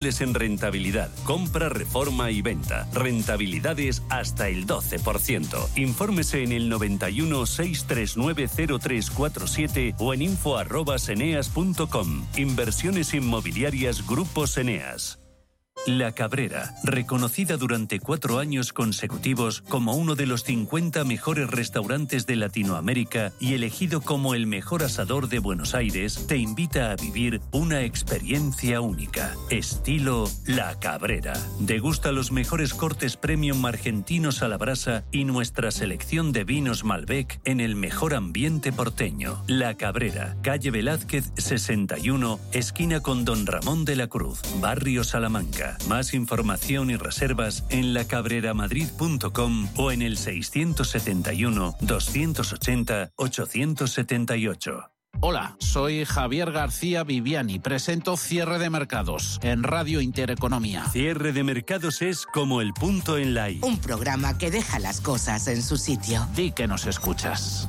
en rentabilidad, compra, reforma y venta. Rentabilidades hasta el 12%. Infórmese en el 91 639 0347 o en info@eneas.com. Inversiones inmobiliarias Grupo Eneas. La Cabrera, reconocida durante cuatro años consecutivos como uno de los 50 mejores restaurantes de Latinoamérica y elegido como el mejor asador de Buenos Aires, te invita a vivir una experiencia única. Estilo La Cabrera. Degusta los mejores cortes premium argentinos a la brasa y nuestra selección de vinos Malbec en el mejor ambiente porteño. La Cabrera, calle Velázquez 61, esquina con Don Ramón de la Cruz, barrio Salamanca. Más información y reservas en lacabreramadrid.com o en el 671 280 878. Hola, soy Javier García Viviani. Presento Cierre de Mercados en Radio Intereconomía. Cierre de Mercados es como el punto en la I. Un programa que deja las cosas en su sitio. Di que nos escuchas.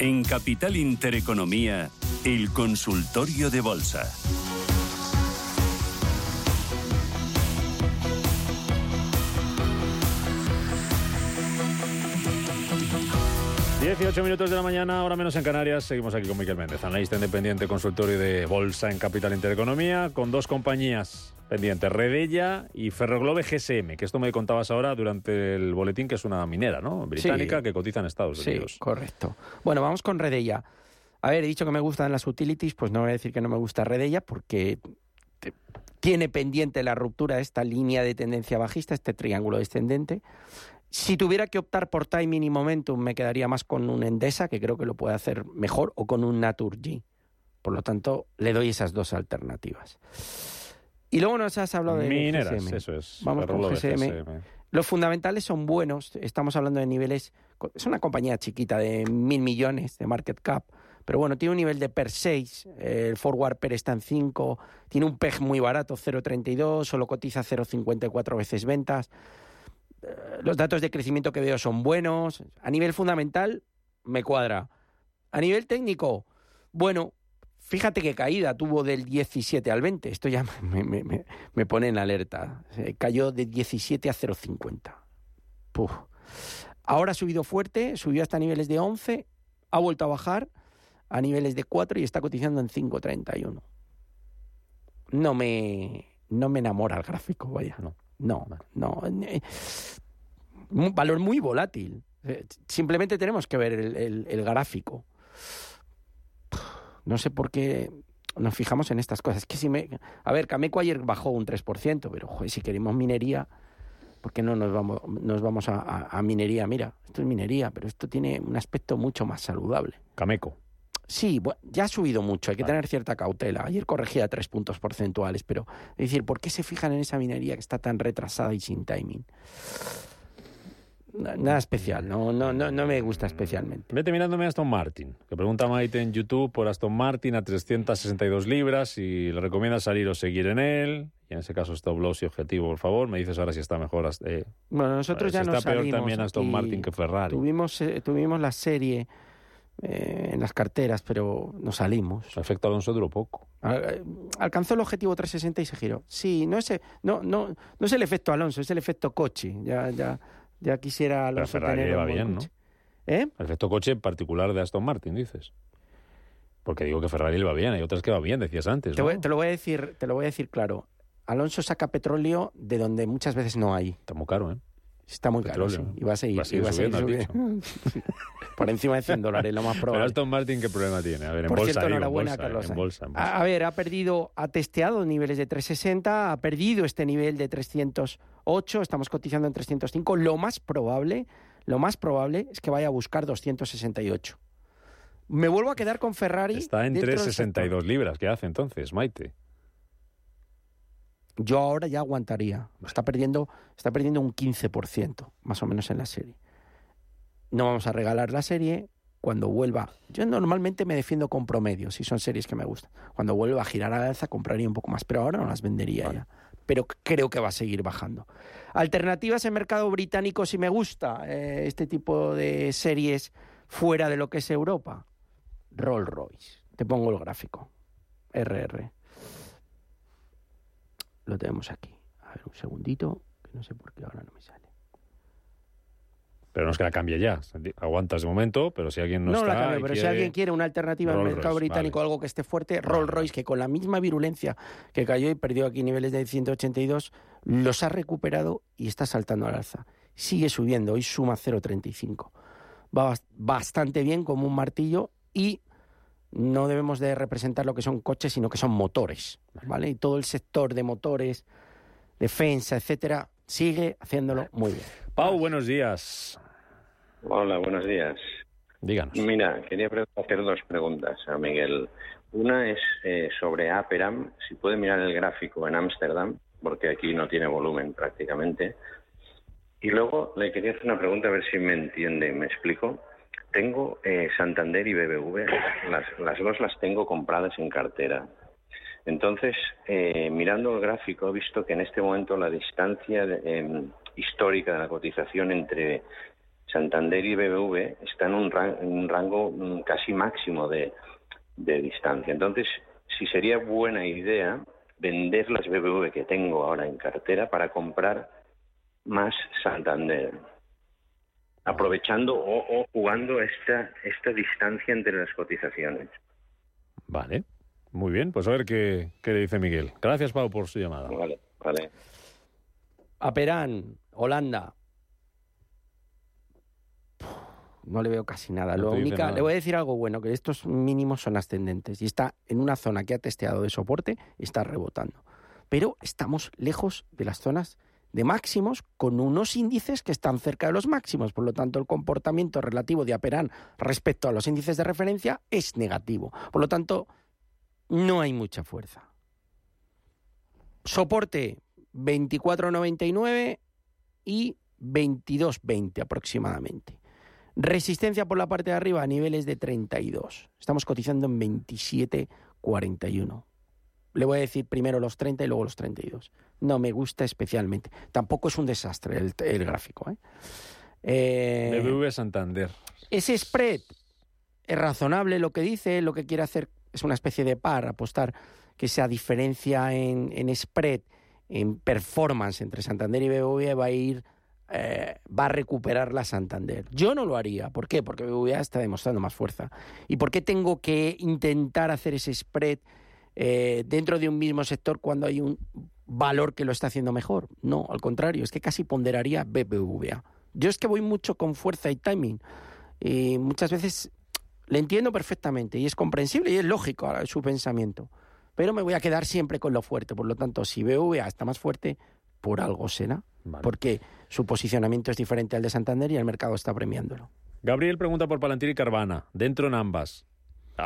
En Capital Intereconomía, el consultorio de bolsa. 18 minutos de la mañana, ahora menos en Canarias. Seguimos aquí con Miquel Méndez, analista independiente, consultorio de bolsa en Capital Intereconomía, con dos compañías pendientes, Redella y Ferroglobe GSM, que esto me contabas ahora durante el boletín, que es una minera, ¿no? Británica que cotiza en Estados Unidos. Sí, correcto. Bueno, vamos con Redella. A ver, he dicho que me gustan las utilities, pues no voy a decir que no me gusta Redella, porque tiene pendiente la ruptura de esta línea de tendencia bajista, este triángulo descendente. Si tuviera que optar por timing y momentum, me quedaría más con un Endesa, que creo que lo puede hacer mejor, o con un Naturgy. Por lo tanto, le doy esas dos alternativas. Y luego nos has hablado de Mineras, GSM. eso es. Vamos con GSM. Los fundamentales son buenos. Estamos hablando de niveles. Es una compañía chiquita de mil millones de market cap. Pero bueno, tiene un nivel de PER 6. El forward PER está en 5. Tiene un PEG muy barato, 0,32. Solo cotiza 0,54 veces ventas. Eh, Los datos de crecimiento que veo son buenos. A nivel fundamental, me cuadra. A nivel técnico, bueno, fíjate qué caída tuvo del 17 al 20. Esto ya me, pone en alerta. Se cayó de 17 a 0,50. Puf. Ahora ha subido fuerte, subió hasta niveles de 11, ha vuelto a bajar a niveles de 4 y está cotizando en 5,31. No me, no me enamora el gráfico, vaya. No. No, no. eh, Un valor muy volátil. Eh, Simplemente tenemos que ver el gráfico. No sé por qué nos fijamos en estas cosas. Que si me... A ver, Cameco ayer bajó un 3%, pero joder, si queremos minería, ¿por qué no nos vamos, nos vamos a, a- a minería? Mira, esto es minería, pero esto tiene un aspecto mucho más saludable. Cameco. Sí, ya ha subido mucho, hay que tener cierta cautela. Ayer corregía tres puntos porcentuales, pero es decir, ¿por qué se fijan en esa minería que está tan retrasada y sin timing? Na- Nada especial, no, no, no, no me gusta especialmente. Vete mirándome a Aston Martin, que pregunta Maite en YouTube por Aston Martin a 362 libras y le recomienda salir o seguir en él. Y en ese caso, stop loss y objetivo, por favor. Me dices ahora si está mejor. eh, Bueno, nosotros si ya está nos peor salimos también Aston. Martin que Ferrari. Tuvimos, eh, tuvimos la serie eh, en las carteras, pero nos salimos. Efecto Alonso duró poco. Al- eh, Alcanzó el objetivo 360 y se giró. Sí, no es, no, no, no es el efecto Alonso, es el efecto coche. Ya, ya, ya quisiera Pero Alonso Ferrari tener lleva un buen bien, ¿no? coche. ¿Eh? El efecto coche particular de Aston Martin, dices. Porque digo que Ferrari le va bien, hay otras que va bien, decías antes. Te, ¿no? voy, te lo voy a decir, te lo voy a decir claro. Alonso saca petróleo de donde muchas veces no hay. Está muy caro, ¿eh? Está muy caro, sí. Y va a seguir, Va a seguir va a seguir subiendo, subiendo. Por encima de 100 dólares, lo más Pero probable. Aston Martin, ¿qué problema tiene? A ver, en Por bolsa, cierto, digo, en enhorabuena, bolsa, Carlos en Sainz. bolsa, en bolsa. A, a ver, ha perdido, ha testeado niveles de 360, ha perdido este nivel de 308, estamos cotizando en 305. Lo más probable, lo más probable es que vaya a buscar 268. Me vuelvo a quedar con Ferrari. Está en dentro del sector. 362 libras. ¿Qué hace entonces, Maite? Yo ahora ya aguantaría. Está perdiendo, está perdiendo un 15%, más o menos en la serie. No vamos a regalar la serie. cuando vuelva, yo normalmente me defiendo con promedios, si son series que me gustan. Cuando vuelva a girar a la alza compraría un poco más, pero ahora no las vendería ya. Pero creo que va a seguir bajando. Alternativas en mercado británico si me gusta eh, este tipo de series fuera de lo que es Europa. Rolls Royce. Te pongo el gráfico. RR. Lo tenemos aquí. A ver, un segundito, que no sé por qué ahora no me sale. Pero no es que la cambie ya. Aguantas de momento, pero si alguien no, No, está... la cambio, pero si alguien quiere una alternativa Rolls mercado Royce, británico, vale. algo que esté fuerte, Rolls Royce, que con la misma virulencia que cayó y perdió aquí niveles de 182, los ha recuperado y está saltando al alza. Sigue subiendo, hoy suma 0,35. Va bas- bastante bien como un martillo y no debemos de representar lo que son coches, sino que son motores, ¿vale? Y todo el sector de motores, defensa, etcétera, sigue haciéndolo muy bien. Pau, buenos días. Hola, buenos días. Díganos. Mira, quería hacer dos preguntas a Miguel. Una es eh, sobre Aperam, si puede mirar el gráfico en Ámsterdam, porque aquí no tiene volumen prácticamente. Y luego le quería hacer una pregunta a ver si me entiende, me explico. Tengo eh, Santander y BBV, las, las dos las tengo compradas en cartera. Entonces, eh, mirando el gráfico, he visto que en este momento la distancia em, histórica de la cotización entre Santander y BBV está en un, un rango mm, casi máximo de, de distancia. Entonces, si sería buena idea vender las BBV que tengo ahora en cartera para comprar más Santander, aprovechando o, o jugando esta, esta distancia entre las cotizaciones. Vale. Muy bien, pues a ver qué, qué le dice Miguel. Gracias, Pau, por su llamada. Vale, vale. Aperán, Holanda. No le veo casi nada. No Lo única, nada. le voy a decir algo bueno, que estos mínimos son ascendentes y está en una zona que ha testeado de soporte y está rebotando. Pero estamos lejos de las zonas de máximos con unos índices que están cerca de los máximos. Por lo tanto, el comportamiento relativo de Aperán respecto a los índices de referencia es negativo. Por lo tanto, no hay mucha fuerza. Soporte 24.99 y 22.20 aproximadamente. Resistencia por la parte de arriba a niveles de 32. Estamos cotizando en 27.41. Le voy a decir primero los 30 y luego los 32. No me gusta especialmente. Tampoco es un desastre el, el gráfico. ¿eh? Eh, BBV Santander. ese spread es razonable lo que dice, lo que quiere hacer es una especie de par, apostar que esa diferencia en, en spread, en performance entre Santander y BBVA va a ir, eh, va a recuperar la Santander. Yo no lo haría. ¿Por qué? Porque BBVA está demostrando más fuerza. ¿Y por qué tengo que intentar hacer ese spread eh, dentro de un mismo sector cuando hay un valor que lo está haciendo mejor? No, al contrario, es que casi ponderaría BBVA. Yo es que voy mucho con fuerza y timing. Y muchas veces le entiendo perfectamente y es comprensible y es lógico ahora, su pensamiento. Pero me voy a quedar siempre con lo fuerte. Por lo tanto, si BVA está más fuerte, por algo será. Vale. Porque su posicionamiento es diferente al de Santander y el mercado está premiándolo. Gabriel pregunta por Palantir y Carvana, dentro en ambas.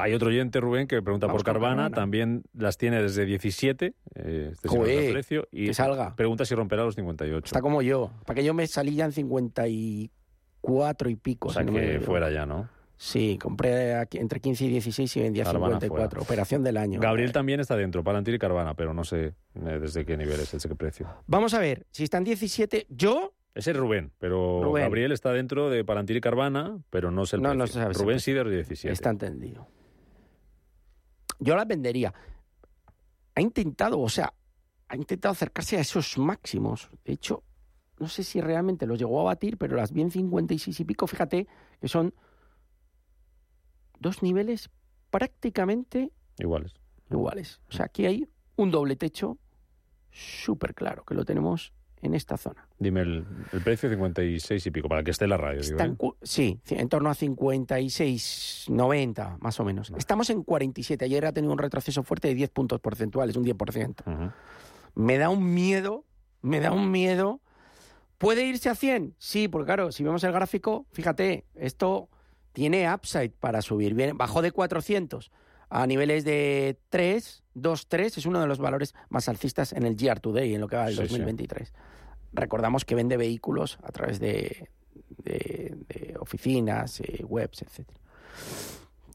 Hay otro oyente, Rubén, que pregunta Vamos por Carvana, Carvana. también las tiene desde 17, eh, este Joder, precio, y que salga. pregunta si romperá los 58. Está como yo. Para que yo me salí ya en 54 y pico. o sea si no me que fuera ya, ¿no? Sí, compré aquí entre 15 y 16 y vendía Carvana 54. Operación del año. Gabriel también está dentro, Palantir y Carvana, pero no sé eh, desde qué nivel es, desde qué precio. Vamos a ver, si están 17, yo Ese es Rubén, pero Rubén. Gabriel está dentro de Palantir y Carvana, pero no sé el No, precio. no se sabe Rubén sí de 17. Está entendido. Yo las vendería. Ha intentado, o sea, ha intentado acercarse a esos máximos. De hecho, no sé si realmente los llegó a batir, pero las bien 56 y pico, fíjate que son dos niveles prácticamente Iguales. iguales. O sea, aquí hay un doble techo súper claro, que lo tenemos en esta zona. Dime el, el precio 56 y pico, para que esté en la radio. digo, Está en ¿eh? cu- sí, en torno a 56, 90 más o menos. Estamos en 47. Ayer ha tenido un retroceso fuerte de 10 puntos porcentuales, un 10%. Ujú. Me da un miedo, me da un miedo. ¿Puede irse a 100? Sí, porque claro, si vemos el gráfico, fíjate, esto tiene upside para subir. Bien, bajó de 400 a niveles de 3, 2, 3, es uno de los valores más alcistas en el GR Today, en lo que va del Sí, sí. 2023. Recordamos que vende vehículos a través de, de- de oficinas, eh, webs, etc.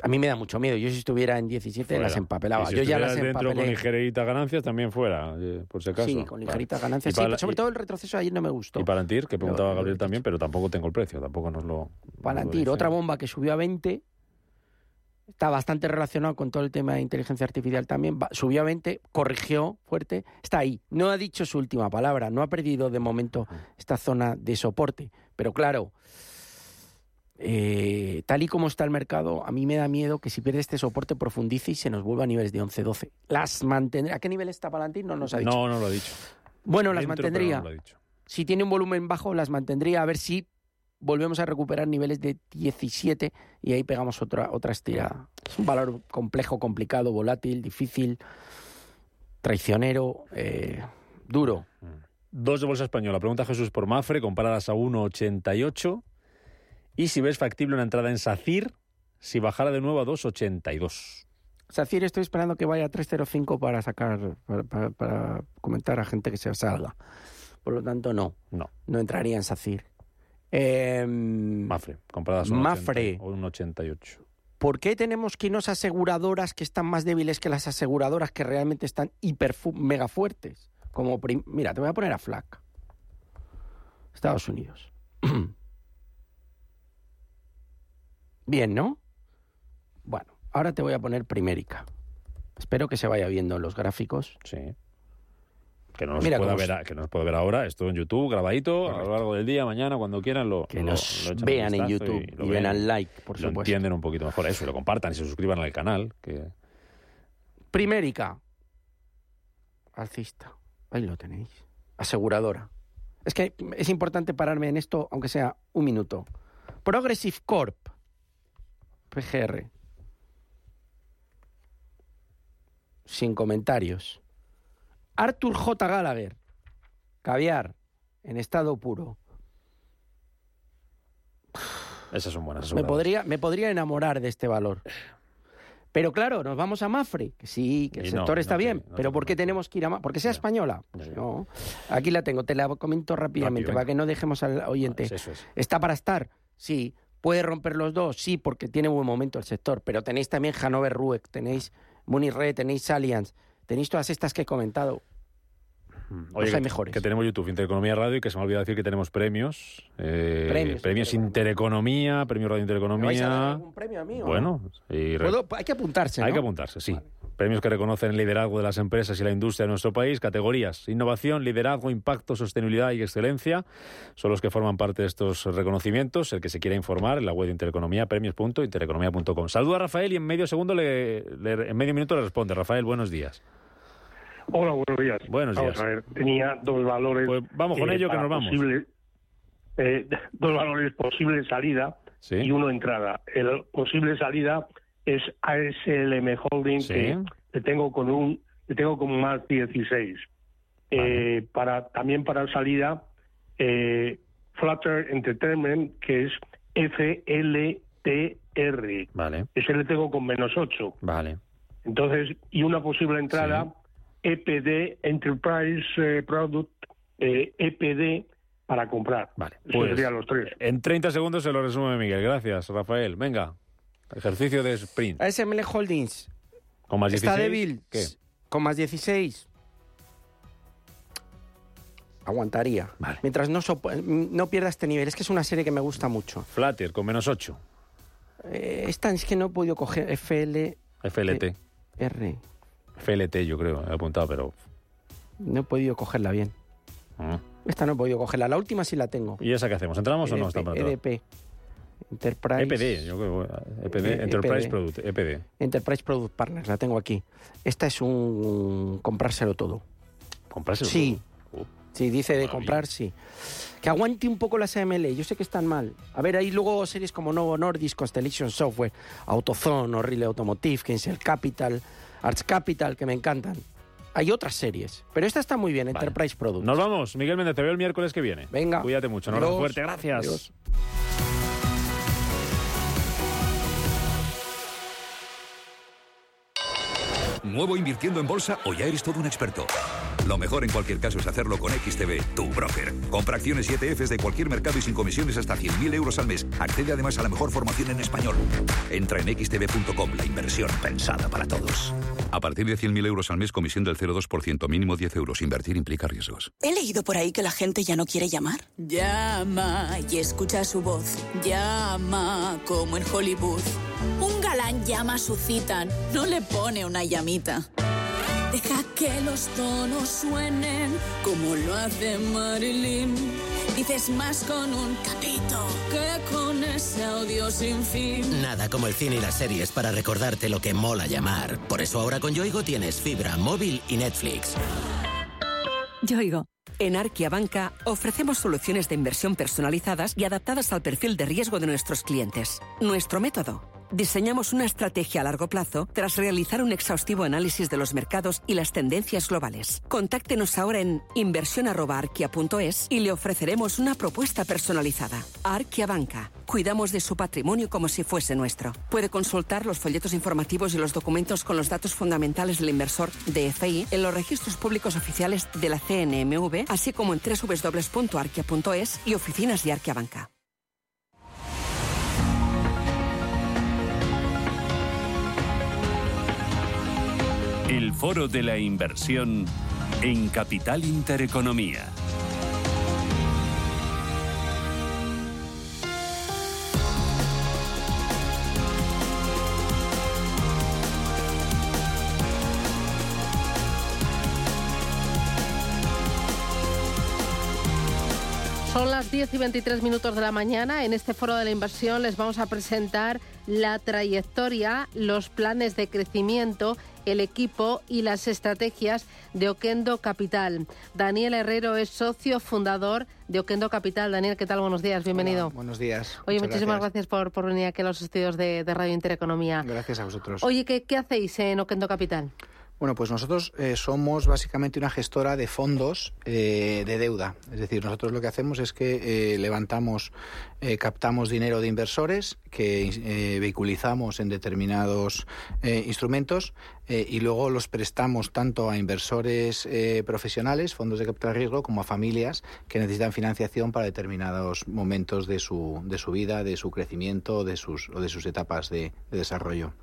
A mí me da mucho miedo. Yo si estuviera en 17 las empapelaba. Si Yo ya las dentro con empapelé. ligerita ganancias también fuera, eh, por si acaso. Sí, con ligerita Vale. ganancia. Y Sí, para- sobre y- todo el retroceso de ayer no me gustó. Y Palantir, que preguntaba Lo- Gabriel también, pero tampoco tengo el precio, tampoco nos lo... Palantir, nos lo otra bomba que subió a 20. Está bastante relacionado con todo el tema de inteligencia artificial también. Subió a 20, corrigió fuerte. Está ahí. No ha dicho su última palabra. No ha perdido de momento esta zona de soporte. Pero claro, eh, tal y como está el mercado, a mí me da miedo que si pierde este soporte profundice y se nos vuelva a niveles de 11-12. Las mantendrá. ¿A qué nivel está Palantir? No nos ha dicho. No, no lo ha dicho. bueno, las Dentro, mantendría. no. Si tiene un volumen bajo, las mantendría a ver si volvemos a recuperar niveles de 17 y ahí pegamos otra, otra estirada. Es un valor complejo, complicado, volátil, difícil, traicionero, eh, duro. Dos de bolsa española. Pregunta Jesús por Mafre, comparadas a 1,88. Y si ves factible una entrada en SACIR, si bajara de nuevo a 2,82. Sacir, estoy esperando que vaya a 305 para sacar, para, para- para comentar a gente que se salga. Por lo tanto, no, No, no entraría en Sacir. Eh, Mafre, comparadas a 1,80 Mafre. o 1,88. ¿Por qué tenemos que unas aseguradoras que están más débiles que las aseguradoras que realmente están hiper mega fuertes? Como Mira, te voy a poner a FLAC. Estados Unidos. Bien, ¿no? Bueno, ahora te voy a poner Primérica. Espero que se vaya viendo en los gráficos. Sí. Que no nos Mira pueda ver, a- que no nos puede ver ahora, esto en YouTube, grabadito, a lo largo del día, mañana, cuando quieran, lo Que lo- nos lo vean en YouTube lo y, den al like, por lo supuesto. entienden un poquito mejor eso, y lo compartan y se suscriban al canal, que Primérica. Alcista. Ahí lo tenéis. Aseguradora. Es que es importante pararme en esto, aunque sea un minuto. Progressive Corp. PGR. Sin comentarios. Arthur J. Gallagher. Caviar. En estado puro. esas son buenas. Me podría, me podría enamorar de este valor. Pero claro, nos vamos a Mafre, que sí, que el Y sector no está bien, no pero ¿por qué tenemos que ir a Mafre? ¿Porque sea española? Pues no. Aquí la tengo, te la comento rápidamente Rápido, para que no dejemos al oyente. Eso es. ¿Está para estar? Sí. ¿Puede romper los dos? Sí, porque tiene buen momento el sector. Pero tenéis también Hanover Rueck, tenéis Munirre, tenéis Allianz, tenéis todas estas que he comentado. Oye, hay que, mejores. que tenemos YouTube, Intereconomía Radio, y que se me ha olvidado decir que tenemos premios. eh, Premios, premios Intereconomía, Premio Radio ¿Me vais a dar Intereconomía. algún premio a mí no? Bueno, y re- ¿Puedo? hay que apuntarse, hay ¿no? que apuntarse, sí. Premios que reconocen el liderazgo de las empresas y la industria de nuestro país, categorías innovación, liderazgo, impacto, sostenibilidad y excelencia. Son los que forman parte de estos reconocimientos. El que se quiera informar en la web de Intereconomía, premios.intereconomía.com. Saluda a Rafael y en medio segundo le, le- en medio minuto le responde. Rafael, buenos días. Hola, buenos días. Buenos vamos días. a ver, tenía dos valores. Pues vamos con eh, ello, que nos vamos. posible- eh, dos valores posible salida Sí. y uno entrada. El posible salida es ASLM Holding, Sí. que le tengo con un le tengo con más 16. Eh, para también para salida eh, Flutter Entertainment, que es FLTR. Vale, Ese le tengo con menos 8. vale. Entonces, y una posible entrada, EPD, Enterprise eh, Product, eh, EPD, para comprar. Vale, pues- serían los tres. En 30 segundos se lo resume Miguel. Gracias, Rafael. Venga, ejercicio de sprint. ASML Holdings, Con más 16. Está débil. ¿Qué? Con más 16. Aguantaría. Vale. Mientras no, no pierda este nivel. Es que es una serie que me gusta mucho. Flutter con menos 8. Eh, esta es que no he podido coger FLR. FLT. FLT yo creo, he apuntado, pero... No he podido cogerla bien. mm. Esta no he podido cogerla. La última sí la tengo. ¿Y esa qué hacemos? ¿Entramos o no? EDP, Está? EDP. Enterprise. EPD, yo creo. EPD, Eh, Enterprise EPD. Product, EPD. Enterprise Product Partners. La tengo aquí. Esta es un comprárselo todo. ¿Comprarse? Sí. Uh, Sí, dice de comprar, sí. Que aguante un poco las AML. Yo sé que están mal. A ver, hay luego series como Novo Nordisk, Constellation Software, AutoZone, O'Reilly Automotive, Kinsel Capital, Arts Capital, que me encantan. Hay otras series, pero esta está muy bien, Vale. Enterprise Products. Nos vamos. Miguel Méndez, te veo el miércoles que viene. Venga. Cuídate mucho. Abrazo Adiós. fuerte. Gracias. Adiós. ¿Nuevo invirtiendo en bolsa o ya eres todo un experto? Lo mejor en cualquier caso es hacerlo con XTB, tu broker. Compra acciones y ETFs de cualquier mercado y sin comisiones hasta 100.000 euros al mes. Accede además a la mejor formación en español. Entra en xtb.com, la inversión pensada para todos. A partir de 100.000 euros al mes, comisión del 0,2%, mínimo 10 euros. Invertir implica riesgos. He leído por ahí que la gente ya no quiere llamar. Llama y escucha su voz. Llama como en Hollywood. Un galán llama a su cita, no le pone una Deja que los tonos suenen como lo hace Marilyn. Dices más con un capito que con ese audio sin fin. Nada como el cine y las series para recordarte lo que mola llamar. Por eso ahora con Yoigo tienes fibra, móvil y Netflix. Yoigo. En Arquia Banca ofrecemos soluciones de inversión personalizadas y adaptadas al perfil de riesgo de nuestros clientes. Nuestro método diseñamos una estrategia a largo plazo tras realizar un exhaustivo análisis de los mercados y las tendencias globales. Contáctenos ahora en inversión.arquia.es y le ofreceremos una propuesta personalizada. Arquia Banca. Cuidamos de su patrimonio como si fuese nuestro. Puede consultar los folletos informativos y los documentos con los datos fundamentales del inversor DFI en los registros públicos oficiales de la CNMV, así como en www.arquia.es y oficinas de Arquia Banca. El foro de la inversión en Capital Intereconomía. Son las 10 y 23 minutos de la mañana. En este foro de la inversión les vamos a presentar la trayectoria, los planes de crecimiento, el equipo y las estrategias de Oquendo Capital. Daniel Herrero es socio fundador de Oquendo Capital. Daniel, ¿qué tal? Buenos días, bienvenido. buenos días. Oye, muchísimas gracias, por, por, venir aquí a los estudios de, Radio Intereconomía. Gracias a vosotros. Oye, ¿qué, qué hacéis en Oquendo Capital? Bueno, pues nosotros eh, somos básicamente una gestora de fondos eh, de deuda. Es decir, nosotros lo que hacemos es que eh, levantamos, captamos dinero de inversores que vehiculizamos en determinados instrumentos y luego los prestamos tanto a inversores profesionales, fondos de capital riesgo, como a familias que necesitan financiación para determinados momentos de su, de su vida, de su crecimiento de sus, o de sus etapas de, desarrollo.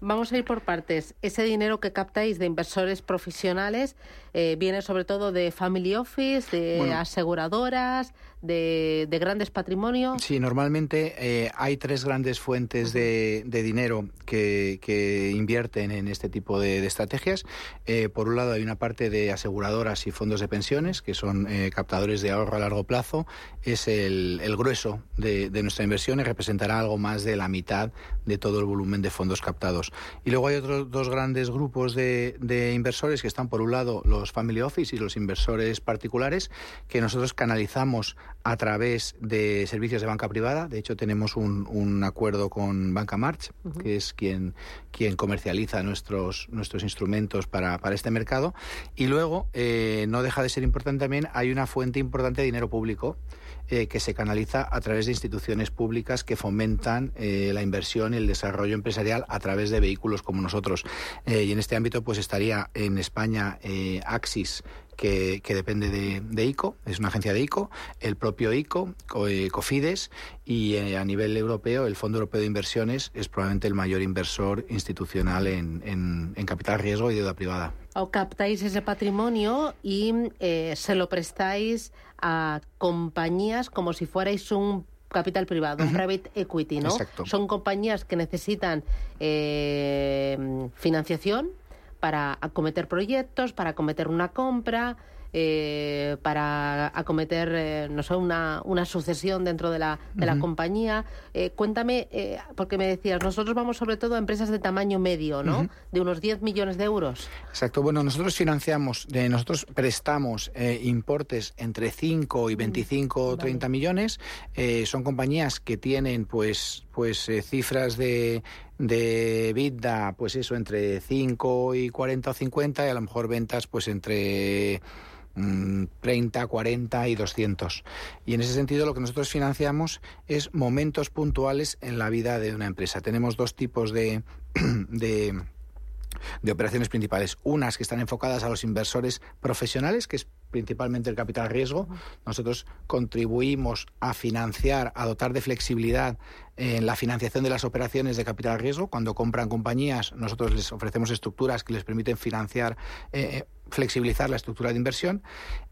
Vamos a ir por partes. Ese dinero que captáis de inversores profesionales eh, viene sobre todo de family office, de aseguradoras, de, grandes patrimonios. Sí, normalmente eh, hay tres grandes fuentes de, dinero que, invierten en este tipo de, estrategias. Eh, por un lado hay una parte de aseguradoras y fondos de pensiones, que son captadores de ahorro a largo plazo. Es el, grueso de, nuestra inversión y representará algo más de la mitad de todo el volumen de fondos captados. Y luego hay otros dos grandes grupos de, de inversores que están, por un lado, los family office y los inversores particulares, que nosotros canalizamos a través de servicios de banca privada. De hecho, tenemos un, un acuerdo con Banca March, que es quien, quien comercializa nuestros, nuestros instrumentos para, para este mercado. Y luego, eh, no deja de ser importante también, hay una fuente importante de dinero público eh, que se canaliza a través de instituciones públicas que fomentan eh, la inversión y el desarrollo empresarial a través de vehículos como nosotros. Eh, y en este ámbito pues estaría en España Axis, que, depende de, ICO, es una agencia de ICO, el propio ICO, COFIDES, y a nivel europeo el Fondo Europeo de Inversiones es probablemente el mayor inversor institucional en, en capital riesgo y deuda privada. O captáis ese patrimonio y se lo prestáis a compañías como si fuerais un capital privado, un private equity, ¿no? Son compañías que necesitan eh, financiación para acometer proyectos, para acometer una compra, eh, para acometer, eh, no sé, una, una, sucesión dentro de la, de la compañía. Eh, cuéntame, eh, porque me decías, nosotros vamos sobre todo a empresas de tamaño medio, ¿no? De unos 10 millones de euros. Exacto. Bueno, nosotros financiamos, nosotros prestamos importes entre 5 y 25 o 30 millones. son compañías que tienen, pues, pues cifras de de vida, pues eso, entre 5 y 40 o 50 y a lo mejor ventas pues entre 30, mm, 40 y 200. Y en ese sentido lo que nosotros financiamos es momentos puntuales en la vida de una empresa. Tenemos dos tipos de, de operaciones principales. Unas que están enfocadas a los inversores profesionales, que es principalmente el capital riesgo. Nosotros contribuimos a financiar, a dotar de flexibilidad en la financiación de las operaciones de capital riesgo. Cuando compran compañías, nosotros les ofrecemos estructuras que les permiten financiar, eh, flexibilizar la estructura de inversión.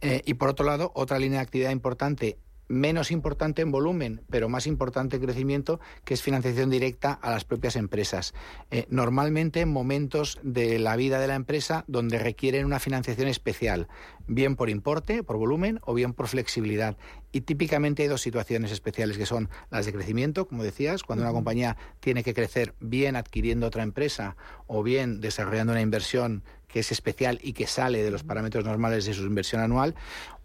Eh, y por otro lado, otra línea de actividad importante menos importante en volumen, pero más importante en crecimiento, que es financiación directa a las propias empresas. Eh, normalmente en momentos de la vida de la empresa donde requieren una financiación especial, bien por importe, por volumen o bien por flexibilidad. Y típicamente hay dos situaciones especiales que son las de crecimiento, como decías, cuando una compañía tiene que crecer bien adquiriendo otra empresa o bien desarrollando una inversión que es especial y que sale de los parámetros normales de su inversión anual,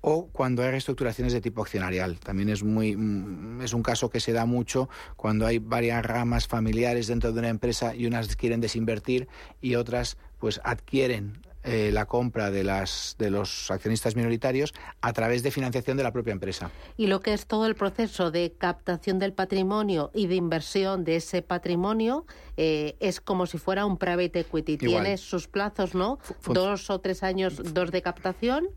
o cuando hay reestructuraciones de tipo accionarial. También es muy mm, es un caso que se da mucho cuando hay varias ramas familiares dentro de una empresa y unas quieren desinvertir y otras pues adquieren eh, la compra de, las, de los accionistas minoritarios a través de financiación de la propia empresa. Y lo que es todo el proceso de captación del patrimonio y de inversión de ese patrimonio eh, es como si fuera un private equity. Tiene sus plazos, ¿no? dos o tres años, dos de captación.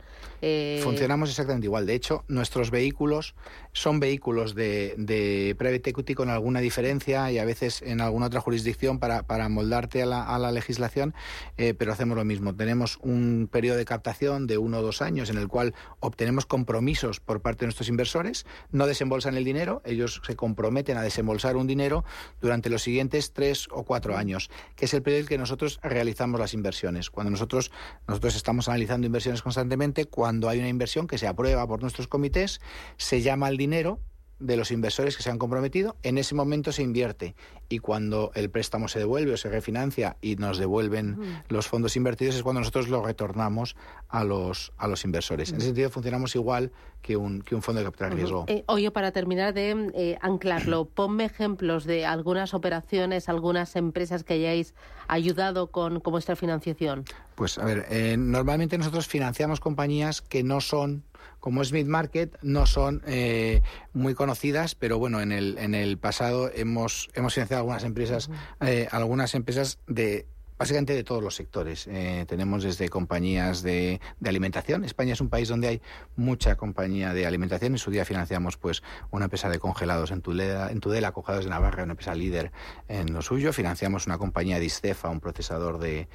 Eh, Funcionamos exactamente igual. De hecho, nuestros vehículos son vehículos de, de private equity con alguna diferencia y a veces en alguna otra jurisdicción para, para moldarte a la, a la legislación, pero hacemos lo mismo. Tenemos tenemos un periodo de captación de uno o dos años en el cual obtenemos compromisos por parte de nuestros inversores, no desembolsan el dinero, ellos se comprometen a desembolsar un dinero durante los siguientes tres o cuatro años, que es el periodo en que nosotros realizamos las inversiones. Cuando nosotros, nosotros estamos analizando inversiones constantemente, cuando hay una inversión que se aprueba por nuestros comités, se llama al dinero de los inversores que se han comprometido, en ese momento se invierte y cuando el préstamo se devuelve o se refinancia y nos devuelven los fondos invertidos es cuando nosotros lo retornamos a los a los inversores. En ese sentido funcionamos igual que un, que un fondo de capital riesgo. Eh, oye, para terminar de eh, anclarlo, ponme ejemplos de algunas operaciones, algunas empresas que hayáis ayudado con, con vuestra financiación. Pues a ver, eh, normalmente nosotros financiamos compañías que no son como es Mid Market, no son eh, muy conocidas, pero bueno, en el, en el pasado hemos, hemos financiado algunas empresas, eh, algunas empresas de básicamente de todos los sectores. Eh, tenemos desde compañías de, alimentación. España es un país donde hay mucha compañía de alimentación. En su día financiamos pues una empresa de congelados en Tudela, en Tudela de Navarra, una empresa líder en lo suyo. Financiamos una compañía de Istefa, un procesador de,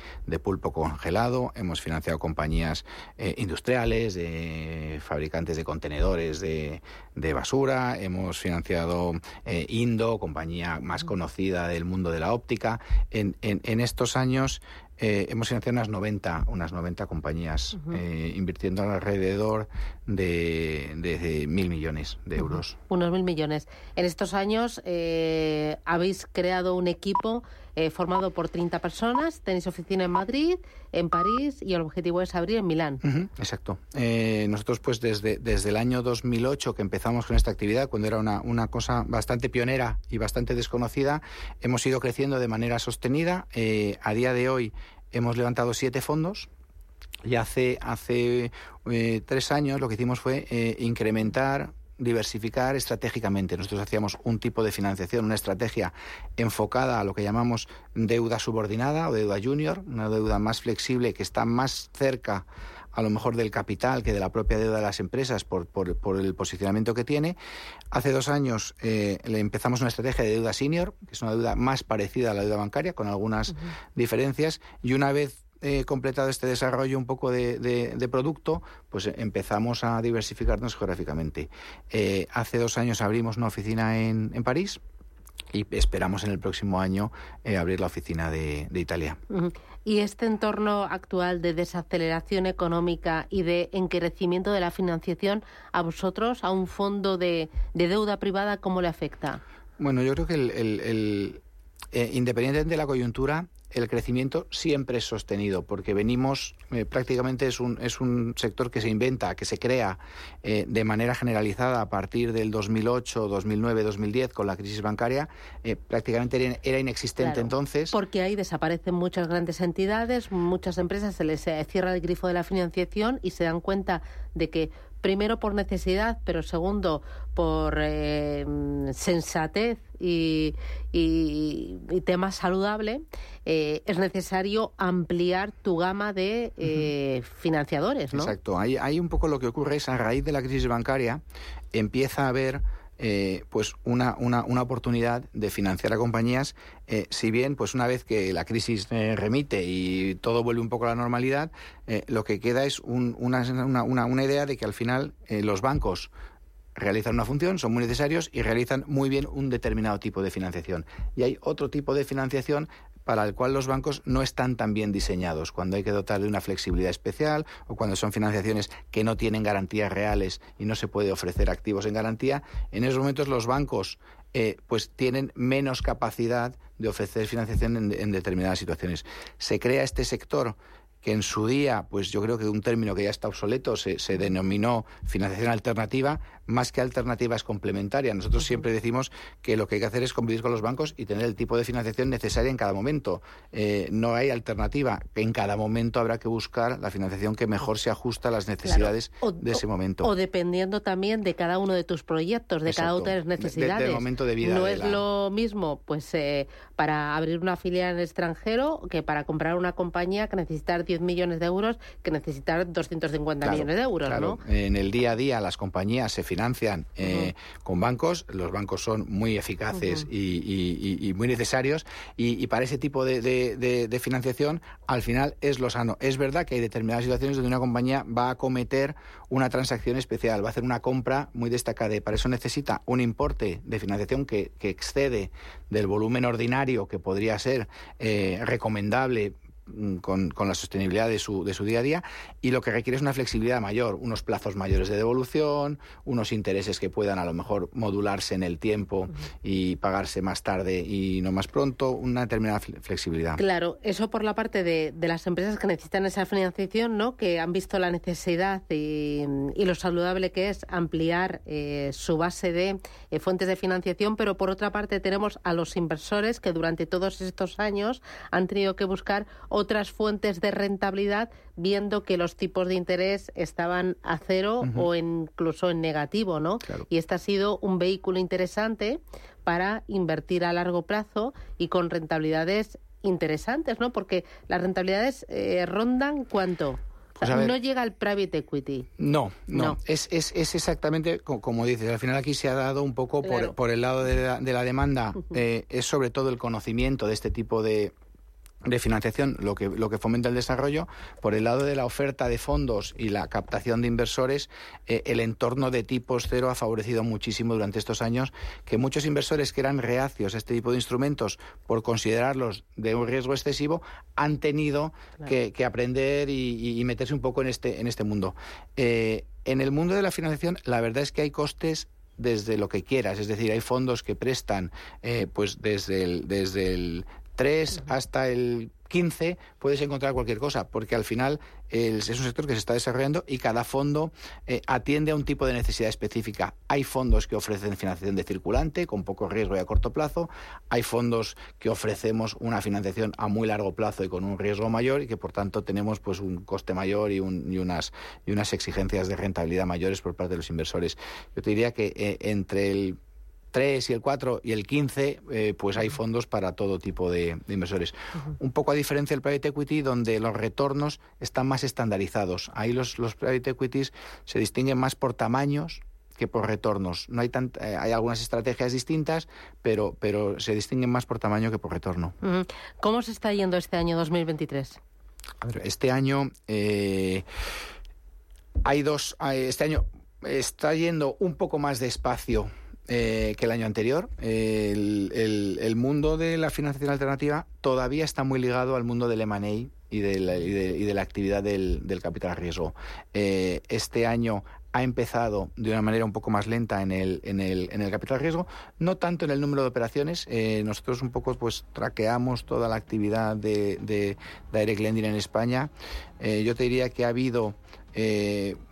pulpo congelado. Hemos financiado compañías eh, industriales, de fabricantes de contenedores de, basura. Hemos financiado eh, Indo, compañía más conocida del mundo de la óptica. en, en estos años años eh, hemos financiado unas 90, unas 90 compañías, eh, invirtiendo alrededor de, mil millones de euros. Unos mil millones. En estos años eh, habéis creado un equipo formado por 30 personas, tenéis oficina en Madrid, en París y el objetivo es abrir en Milán. exacto. nosotros pues desde, desde el año 2008 que empezamos con esta actividad, cuando era una, una cosa bastante pionera y bastante desconocida, hemos ido creciendo de manera sostenida. a día de hoy hemos levantado siete fondos y hace, hace eh, tres años lo que hicimos fue eh, incrementar diversificar estratégicamente. Nosotros hacíamos un tipo de financiación, una estrategia enfocada a lo que llamamos deuda subordinada o deuda junior, una deuda más flexible que está más cerca a lo mejor del capital que de la propia deuda de las empresas por, por, el posicionamiento que tiene. Hace dos años eh, le empezamos una estrategia de deuda senior, que es una deuda más parecida a la deuda bancaria, con algunas diferencias, y una vez eh, completado este desarrollo un poco de, producto, pues empezamos a diversificarnos geográficamente. Eh, hace dos años abrimos una oficina en, en París y esperamos en el próximo año eh, abrir la oficina de, Italia. ¿Y este entorno actual de desaceleración económica y de encarecimiento de la financiación a vosotros, a un fondo de, deuda privada, cómo le afecta? Bueno, yo creo que el, independientemente de la coyuntura, el crecimiento siempre es sostenido, porque venimos, eh, prácticamente es un, es un sector que se inventa, que se crea eh, de manera generalizada a partir del 2008, 2009, 2010 con la crisis bancaria, eh, prácticamente era, inexistente entonces. Porque ahí desaparecen muchas grandes entidades, muchas empresas se les cierra el grifo de la financiación y se dan cuenta de que primero por necesidad, pero segundo por eh, sensatez y, tema saludable, eh, es necesario ampliar tu gama de eh, financiadores, ¿no? Exacto. Ahí, ahí un poco lo que ocurre es a raíz de la crisis bancaria empieza a haber eh, pues una, una, una, oportunidad de financiar a compañías, eh, si bien pues una vez que la crisis eh, remite y todo vuelve un poco a la normalidad, lo que queda es una, una, idea de que al final los bancos realizan una función, son muy necesarios y realizan muy bien un determinado tipo de financiación. Y hay otro tipo de financiación para el cual los bancos no están tan bien diseñados, cuando hay que dotar de una flexibilidad especial o cuando son financiaciones que no tienen garantías reales y no se puede ofrecer activos en garantía, en esos momentos los bancos eh, pues tienen menos capacidad de ofrecer financiación en, en determinadas situaciones. Se crea este sector que en su día, pues yo creo que un término que ya está obsoleto, se, se denominó financiación alternativa, más que alternativa es complementaria. Nosotros siempre decimos que lo que hay que hacer es competir con los bancos y tener el tipo de financiación necesaria en cada momento. Eh, no hay alternativa. En cada momento habrá que buscar la financiación que mejor se ajusta a las necesidades de ese momento. O dependiendo también de cada uno de tus proyectos, de cada una de las necesidades. De, momento de vida. No es lo mismo, pues, eh, para abrir una filial en el extranjero que para comprar una compañía que necesitar 10 millones de euros que necesitar 250 millones de euros, ¿no? En el día a día las compañías se financian eh, con bancos, los bancos son muy eficaces y, muy necesarios y, para ese tipo de, financiación al final es lo sano. Es verdad que hay determinadas situaciones donde una compañía va a cometer una transacción especial, va a hacer una compra muy destacada y para eso necesita un importe de financiación que, excede del volumen ordinario que podría ser eh, recomendable Mm, con, la sostenibilidad de su, de su día a día y lo que requiere es una flexibilidad mayor, unos plazos mayores de devolución, unos intereses que puedan a lo mejor modularse en el tiempo y pagarse más tarde y no más pronto, una determinada flexibilidad. Claro, eso por la parte de, las empresas que necesitan esa financiación, ¿no? que han visto la necesidad y, lo saludable que es ampliar eh, su base de eh, fuentes de financiación, pero por otra parte tenemos a los inversores que durante todos estos años han tenido que buscar otras fuentes de rentabilidad viendo que los tipos de interés estaban a cero o incluso en negativo, ¿no? Y este ha sido un vehículo interesante para invertir a largo plazo y con rentabilidades interesantes, ¿no? Porque las rentabilidades eh, rondan cuánto? Pues no llega al private equity. No, no. Es, es, es, exactamente como, dices. Al final aquí se ha dado un poco por, por, el lado de la, demanda. Eh, es sobre todo el conocimiento de este tipo de, de financiación, lo que, lo que fomenta el desarrollo, por el lado de la oferta de fondos y la captación de inversores, eh, el entorno de tipos cero ha favorecido muchísimo durante estos años que muchos inversores que eran reacios a este tipo de instrumentos por considerarlos de un riesgo excesivo han tenido que, aprender y, meterse un poco en este, en este mundo. Eh, en el mundo de la financiación, la verdad es que hay costes desde lo que quieras, es decir, hay fondos que prestan eh, pues desde el, desde el 3 hasta el 15 puedes encontrar cualquier cosa, porque al final es un sector que se está desarrollando y cada fondo eh, atiende a un tipo de necesidad específica. Hay fondos que ofrecen financiación de circulante con poco riesgo y a corto plazo, hay fondos que ofrecemos una financiación a muy largo plazo y con un riesgo mayor y que por tanto tenemos pues un coste mayor y, unas, y unas exigencias de rentabilidad mayores por parte de los inversores. Yo te diría que eh, entre el 3 y el 4 y el 15, eh, pues hay fondos para todo tipo de, inversores. Un poco a diferencia del private equity, donde los retornos están más estandarizados. Ahí los, los private equities se distinguen más por tamaños que por retornos. No hay tant, eh, hay algunas estrategias distintas, pero, pero se distinguen más por tamaño que por retorno. ¿Cómo se está yendo este año 2023? este año eh, hay dos. Este año está yendo un poco más despacio eh, que el año anterior. El, mundo de la financiación alternativa todavía está muy ligado al mundo del M&A y de, la, y, de, la actividad del, capital riesgo. Eh, este año ha empezado de una manera un poco más lenta en el, en el, en el capital riesgo, no tanto en el número de operaciones. Eh, nosotros un poco pues traqueamos toda la actividad de, de Direct Lending en España. yo te diría que ha habido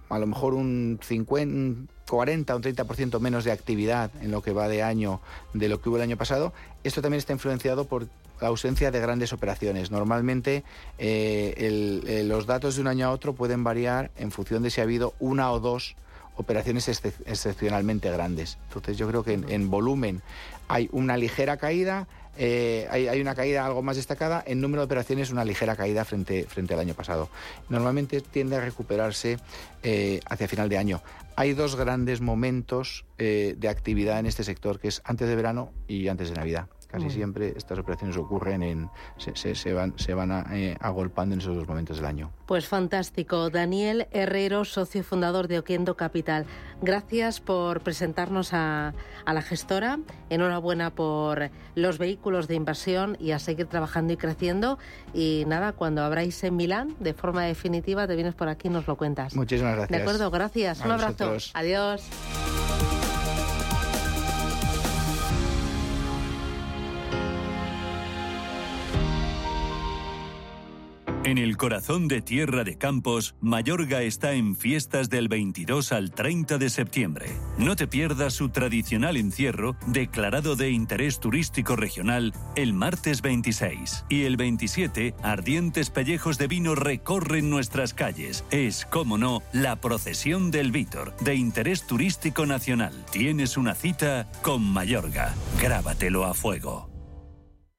a lo mejor un 50 40 o un 30% menos de actividad en lo que va de año de lo que hubo el año pasado. Esto también está influenciado por la ausencia de grandes operaciones. Normalmente eh, los datos de un año a otro pueden variar en función de si ha habido una o dos operaciones excepcionalmente grandes. Entonces yo creo que en, volumen hay una ligera caída, eh, hay, una caída algo más destacada, en número de operaciones una ligera caída frente, al año pasado. Normalmente tiende a recuperarse eh, hacia final de año. Hay dos grandes momentos eh, de actividad en este sector, que es antes de verano y antes de Navidad. Casi siempre estas operaciones ocurren en se, se, van se van eh, agolpando en esos dos momentos del año. Pues fantástico, Daniel Herrero, socio fundador de Oquendo Capital. Gracias por presentarnos a, a la gestora. Enhorabuena por los vehículos de inversión y a seguir trabajando y creciendo. Y nada, cuando abráis en Milán de forma definitiva, te vienes por aquí y nos lo cuentas. Muchísimas gracias. De acuerdo, gracias. Un abrazo. Adiós. En el corazón de Tierra de Campos, Mayorga está en fiestas del 22 al 30 de septiembre. No te pierdas su tradicional encierro, declarado de interés turístico regional, el martes 26. Y el 27, ardientes pellejos de vino recorren nuestras calles. Es, como no, la procesión del Vítor, de interés turístico nacional. Tienes una cita con Mayorga. Grábatelo a fuego.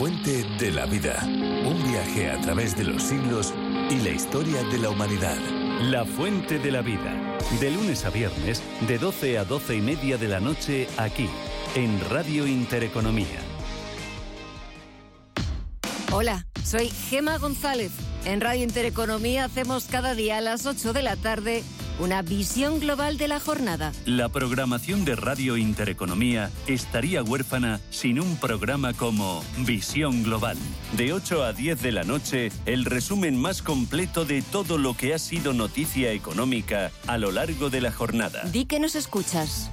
Fuente de la vida. Un viaje a través de los siglos y la historia de la humanidad. La fuente de la vida. De lunes a viernes, de 12 a 12 y media de la noche, aquí, en Radio Intereconomía. Hola, soy Gema González. En Radio Intereconomía hacemos cada día a las 8 de la tarde una visión global de la jornada. La programación de Radio Intereconomía estaría huérfana sin un programa como Visión Global. De 8 a 10 de la noche, el resumen más completo de todo lo que ha sido noticia económica a lo largo de la jornada. Di que nos escuchas.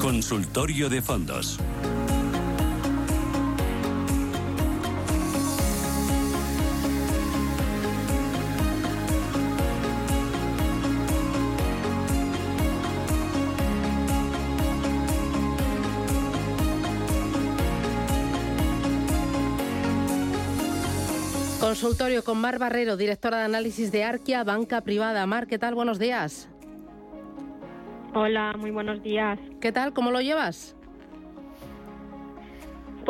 Consultorio de fondos. Consultorio con Mar Barrero, directora de análisis de Arquia, banca privada. Mar, ¿qué tal? Buenos días. Hola, muy buenos días. ¿Qué tal? ¿Cómo lo llevas?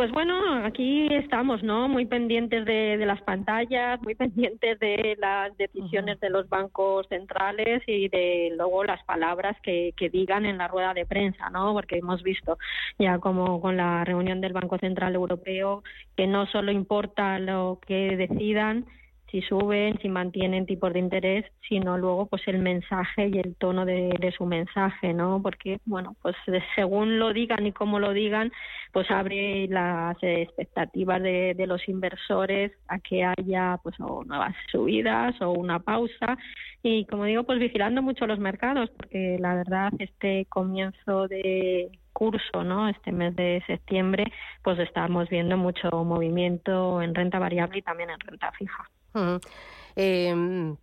Pues bueno, aquí estamos, ¿no? Muy pendientes de, las pantallas, muy pendientes de las decisiones de los bancos centrales y de luego las palabras que, que, digan en la rueda de prensa, ¿no? Porque hemos visto ya como con la reunión del Banco Central Europeo que no solo importa lo que decidan, si suben, si mantienen tipos de interés, sino luego pues el mensaje y el tono de, su mensaje, ¿no? Porque, bueno, pues según lo digan y cómo lo digan, pues abre las expectativas de, de los inversores a que haya pues o nuevas subidas o una pausa y como digo, pues vigilando mucho los mercados, porque la verdad este comienzo de curso, ¿no? Este mes de septiembre, pues estamos viendo mucho movimiento en renta variable y también en renta fija. Em,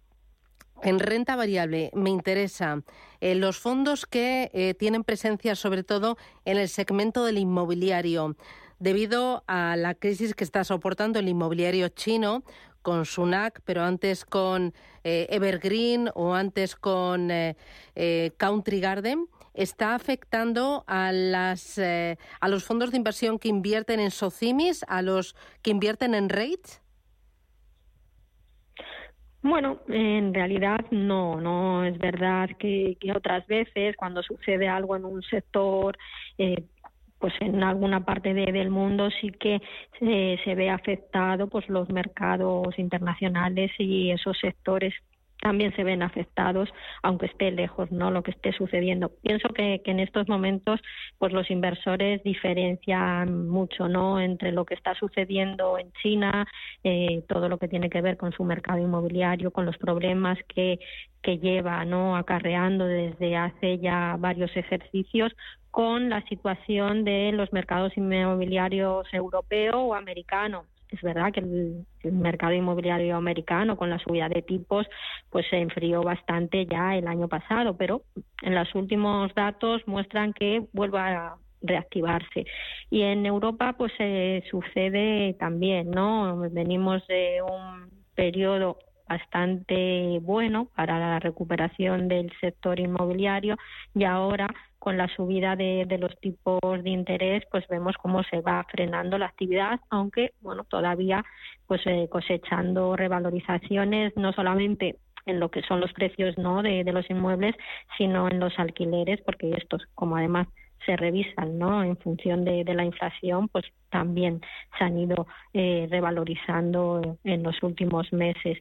en renta variable me interesa eh, los fondos que eh, tienen presencia sobre todo en el segmento del inmobiliario. Debido a la crisis que está soportando el inmobiliario chino con Sunac, pero antes con eh, Evergreen o antes con Country Garden, está afectando a, las, a los fondos de inversión que invierten en Socimis, a los que invierten en REITs. Bueno, en realidad no, no es verdad que, otras veces cuando sucede algo en un sector, eh, pues en alguna parte del mundo sí que se ve afectado pues los mercados internacionales y esos sectores también se ven afectados, aunque esté lejos, ¿no? Lo que esté sucediendo. Pienso que, en estos momentos, pues los inversores diferencian mucho, ¿no? Entre lo que está sucediendo en China, eh, todo lo que tiene que ver con su mercado inmobiliario, con los problemas que, que lleva, ¿no? Acarreando desde hace ya varios ejercicios con la situación de los mercados inmobiliarios europeo o americano es verdad que el, mercado inmobiliario americano con la subida de tipos pues se enfrió bastante ya el año pasado, pero en los últimos datos muestran que vuelve a reactivarse. Y en Europa pues se sucede también, ¿no? Venimos de un periodo bastante bueno para la recuperación del sector inmobiliario y ahora con la subida de, los tipos de interés pues vemos cómo se va frenando la actividad aunque bueno todavía pues eh, cosechando revalorizaciones no solamente en lo que son los precios no de, los inmuebles sino en los alquileres porque estos como además se revisan ¿no? en función de, la inflación, pues también se han ido eh, revalorizando en los últimos meses.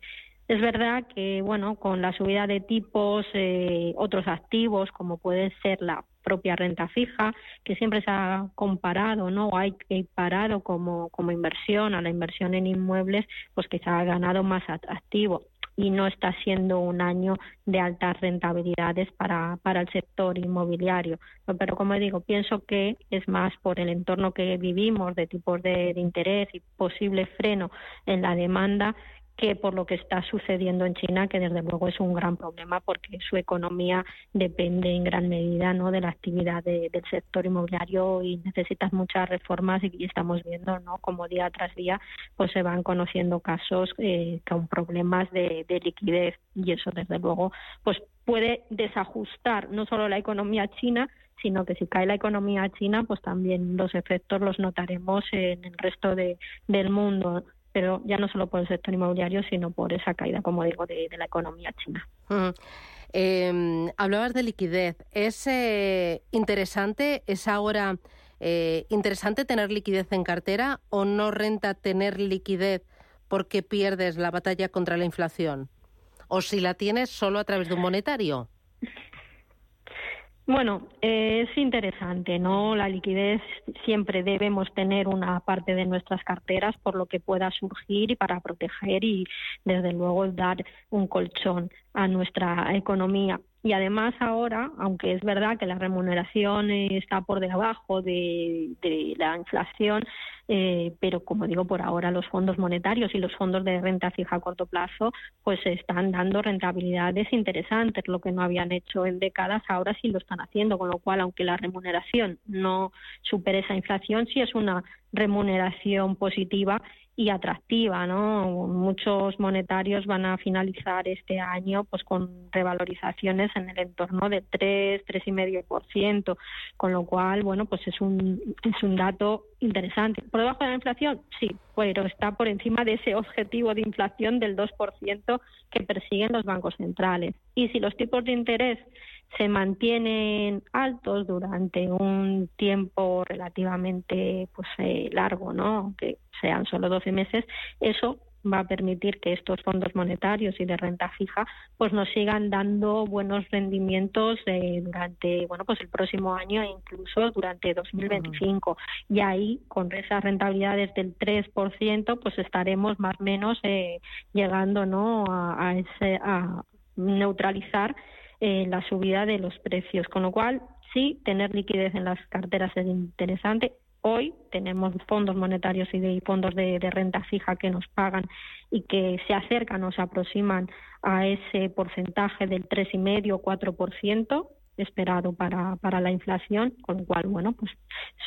Es verdad que, bueno, con la subida de tipos, eh, otros activos, como puede ser la propia renta fija, que siempre se ha comparado, ¿no? O hay parado como, como inversión a la inversión en inmuebles, pues quizá ha ganado más atractivo y no está siendo un año de altas rentabilidades para, para el sector inmobiliario. Pero como digo, pienso que es más por el entorno que vivimos de tipos de interés y posible freno en la demanda que por lo que está sucediendo en China, que desde luego es un gran problema porque su economía depende en gran medida ¿no? de la actividad del sector inmobiliario y necesitas muchas reformas y, estamos viendo ¿no? como día tras día pues se van conociendo casos eh, con problemas de, de liquidez y eso desde luego pues puede desajustar no solo la economía china sino que si cae la economía china, pues también los efectos los notaremos en el resto de, del mundo pero ya no solo por el sector inmobiliario, sino por esa caída, como digo, de, la economía china. Em, hablabas de liquidez. ¿Es eh, interesante, es ahora eh, interesante tener liquidez en cartera o no renta tener liquidez porque pierdes la batalla contra la inflación? ¿O si la tienes solo a través de un monetario? Bueno, eh, es interesante, ¿no? La liquidez siempre debemos tener una parte de nuestras carteras por lo que pueda surgir y para proteger y, desde luego, dar un colchón a nuestra economía. Y además ahora, aunque es verdad que la remuneración está por debajo de, la inflación, eh, pero como digo, por ahora los fondos monetarios y los fondos de renta fija a corto plazo pues están dando rentabilidades interesantes, lo que no habían hecho en décadas, ahora sí lo están haciendo, con lo cual, aunque la remuneración no supere esa inflación, sí es una remuneración positiva y atractiva, ¿no? Muchos monetarios van a finalizar este año pues con revalorizaciones en el entorno de 3, 3,5%, con lo cual, bueno, pues es un es un dato interesante. ¿Por debajo de la inflación? Sí, pero está por encima de ese objetivo de inflación del 2% que persiguen los bancos centrales. Y si los tipos de interés se mantienen altos durante un tiempo relativamente pues eh, largo, ¿no? Que sean solo 12 meses, eso va a permitir que estos fondos monetarios y de renta fija pues nos sigan dando buenos rendimientos eh, durante bueno pues el próximo año e incluso durante 2025 y ahí con esas rentabilidades del 3% pues estaremos más o menos eh, llegando no a, ese, a neutralizar eh, la subida de los precios. Con lo cual, sí, tener liquidez en las carteras es interesante. Hoy tenemos fondos monetarios y de, fondos de, renta fija que nos pagan y que se acercan o se aproximan a ese porcentaje del 3,5 o 4% esperado para, para la inflación, con lo cual, bueno, pues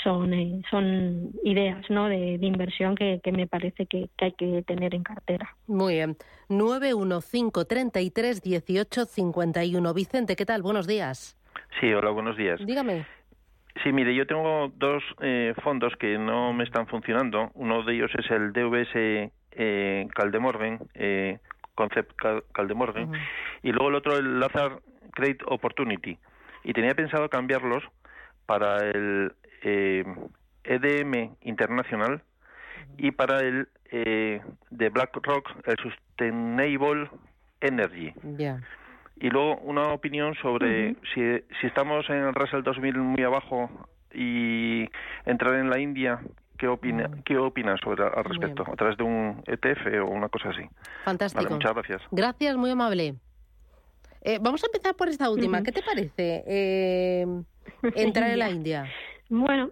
son, eh, son ideas ¿no? de, inversión que, que, me parece que, hay que tener en cartera. Muy bien. 915331851. Vicente, ¿qué tal? Buenos días. Sí, hola, buenos días. Dígame. Sí, mire, yo tengo dos eh, fondos que no me están funcionando. Uno de ellos es el DVS eh, Caldemorgen, eh, Concept Caldemorgen, y luego el otro el Lazar Credit Opportunity y tenía pensado cambiarlos para el EDM eh, e Internacional y para el eh, de BlackRock, el Sustainable Energy. Y luego una opinión sobre si, si estamos en el Russell 2000 muy abajo y entrar en la India, ¿qué, opina, ¿qué opinas sobre al respecto? ¿A través de un ETF o una cosa así? Fantástico. muchas gracias. Gracias, muy amable. Eh, vamos a empezar por esta última. ¿Qué te parece eh, entrar en la India? Bueno,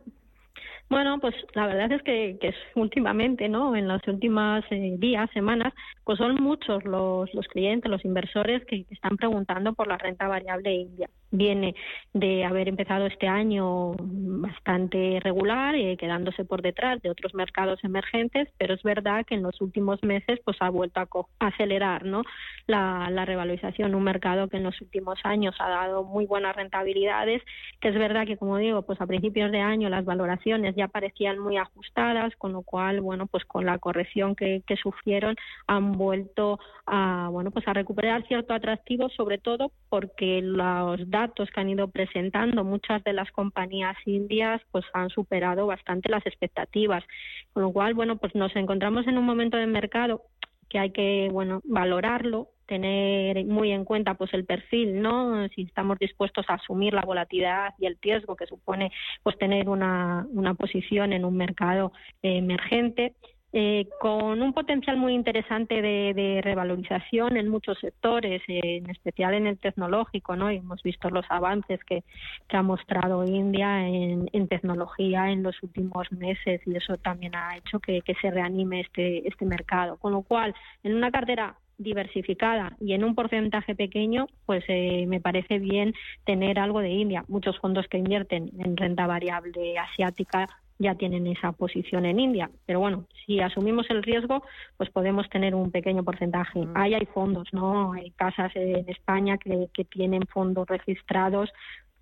bueno, pues la verdad es que, últimamente, ¿no? En las últimas eh, días, semanas, pues son muchos los, los clientes, los inversores que están preguntando por la renta variable india viene de haber empezado este año bastante regular, eh, quedándose por detrás de otros mercados emergentes, pero es verdad que en los últimos meses pues ha vuelto a, acelerar ¿no? la, la, revalorización, un mercado que en los últimos años ha dado muy buenas rentabilidades, que es verdad que como digo, pues a principios de año las valoraciones ya parecían muy ajustadas, con lo cual, bueno, pues con la corrección que, sufrieron han vuelto a, bueno, pues a recuperar cierto atractivo, sobre todo porque los datos que han ido presentando muchas de las compañías indias pues han superado bastante las expectativas. Con lo cual bueno pues nos encontramos en un momento de mercado que hay que bueno valorarlo tener muy en cuenta pues el perfil no si estamos dispuestos a asumir la volatilidad y el riesgo que supone pues tener una, una posición en un mercado emergente eh, con un potencial muy interesante de, revalorización en muchos sectores, en especial en el tecnológico, ¿no? Y hemos visto los avances que, ha mostrado India en, tecnología en los últimos meses y eso también ha hecho que, se reanime este, este mercado. Con lo cual, en una cartera diversificada y en un porcentaje pequeño, pues eh, me parece bien tener algo de India. Muchos fondos que invierten en renta variable asiática ya tienen esa posición en India. Pero bueno, si asumimos el riesgo, pues podemos tener un pequeño porcentaje. Mm. Ahí hay fondos, ¿no? Hay casas en España que, que tienen fondos registrados.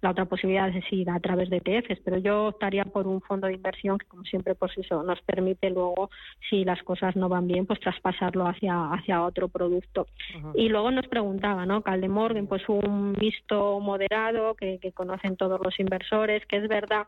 La otra posibilidad es ir a través de ETFs, pero yo optaría por un fondo de inversión que, como siempre, por eso nos permite luego, si las cosas no van bien, pues traspasarlo hacia, hacia otro producto. Y luego nos preguntaba, ¿no? Caldemorgan, pues un visto moderado que, que conocen todos los inversores, que es verdad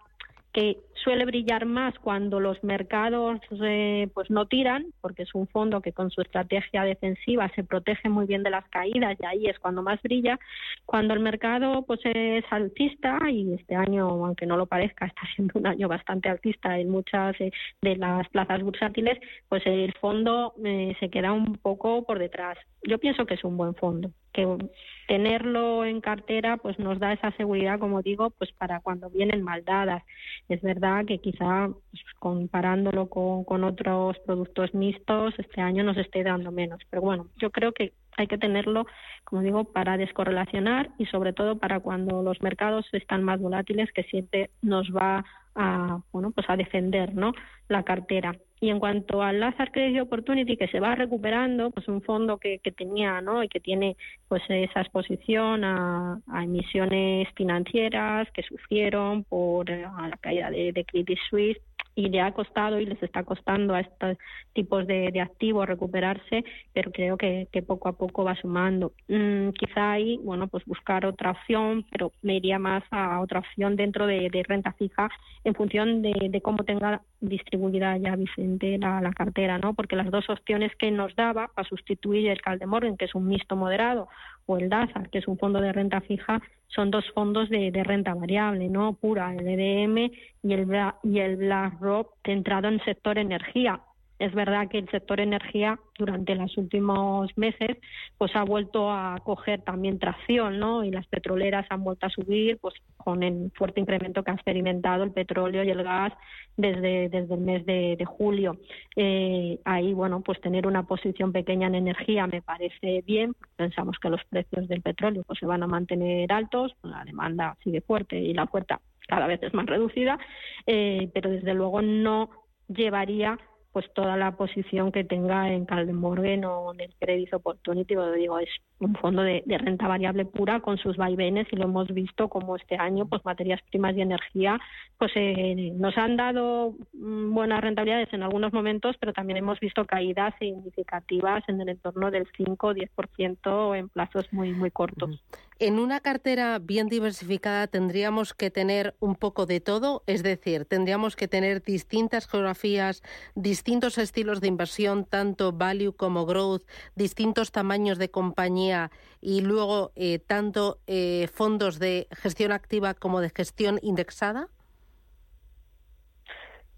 que suele brillar más cuando los mercados eh, pues no tiran, porque es un fondo que con su estrategia defensiva se protege muy bien de las caídas y ahí es cuando más brilla. Cuando el mercado pues es altista y este año, aunque no lo parezca, está siendo un año bastante altista en muchas eh, de las plazas bursátiles, pues el fondo eh, se queda un poco por detrás. Yo pienso que es un buen fondo, que tenerlo en cartera pues nos da esa seguridad, como digo, pues para cuando vienen mal dadas. Es verdad que quizá pues, comparándolo con, con otros productos mixtos este año nos esté dando menos, pero bueno, yo creo que hay que tenerlo, como digo, para descorrelacionar y sobre todo para cuando los mercados están más volátiles, que siempre nos va a, bueno, pues a defender, ¿no? La cartera. Y en cuanto al Lazar Credit Opportunity, que se va recuperando, pues un fondo que, que tenía, ¿no? Y que tiene, pues esa exposición a, emisiones financieras que sufrieron por eh, la caída de, de Credit Suisse, y le ha costado y les está costando a estos tipos de, activos recuperarse, pero creo que, poco a poco va sumando. Mm, quizá ahí, bueno, pues buscar otra opción, pero me iría más a otra opción dentro de, renta fija en función de, cómo tenga distribuida ya Vicente la, la, cartera, ¿no? Porque las dos opciones que nos daba para sustituir el Caldemorgan, que es un mixto moderado, o el DAZA, que es un fondo de renta fija, son dos fondos de, renta variable, no pura, el EDM y el, y el BlackRock centrado en sector energía. Es verdad que el sector energía durante los últimos meses pues ha vuelto a coger también tracción, ¿no? Y las petroleras han vuelto a subir, pues con el fuerte incremento que ha experimentado el petróleo y el gas desde, desde el mes de, julio. Eh, ahí, bueno, pues tener una posición pequeña en energía me parece bien. Pensamos que los precios del petróleo pues se van a mantener altos, la demanda sigue fuerte y la oferta cada vez es más reducida, eh, pero desde luego no llevaría pues toda la posición que tenga en Caldemorgan o en el Credit Opportunity, digo, es un fondo de, renta variable pura con sus vaivenes y lo hemos visto como este año, pues materias primas y energía, pues eh, nos han dado mm, buenas rentabilidades en algunos momentos, pero también hemos visto caídas significativas en el entorno del 5 o 10% en plazos muy, muy cortos. En una cartera bien diversificada tendríamos que tener un poco de todo, es decir, tendríamos que tener distintas geografías, distintos estilos de inversión, tanto value como growth, distintos tamaños de compañía y luego eh, tanto eh, fondos de gestión activa como de gestión indexada.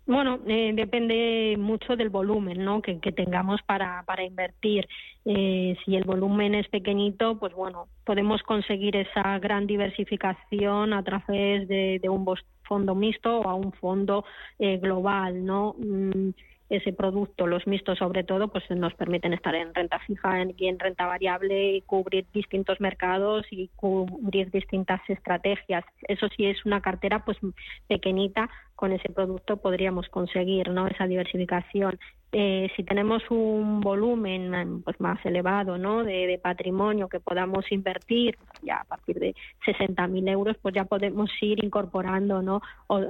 Bueno, eh, depende mucho del volumen ¿no? que, tengamos para, para invertir. Eh, si el volumen es pequeñito, pues bueno, podemos conseguir esa gran diversificación a través de, un fondo mixto o a un fondo eh, global, ¿no? Mm, ese producto, los mixtos sobre todo, pues nos permiten estar en renta fija y en renta variable y cubrir distintos mercados y cubrir distintas estrategias. Eso sí es una cartera pues pequeñita, con ese producto podríamos conseguir ¿no? esa diversificación. Eh, si tenemos un volumen pues más elevado ¿no? de, patrimonio que podamos invertir ya a partir de 60.000 euros, pues ya podemos ir incorporando ¿no?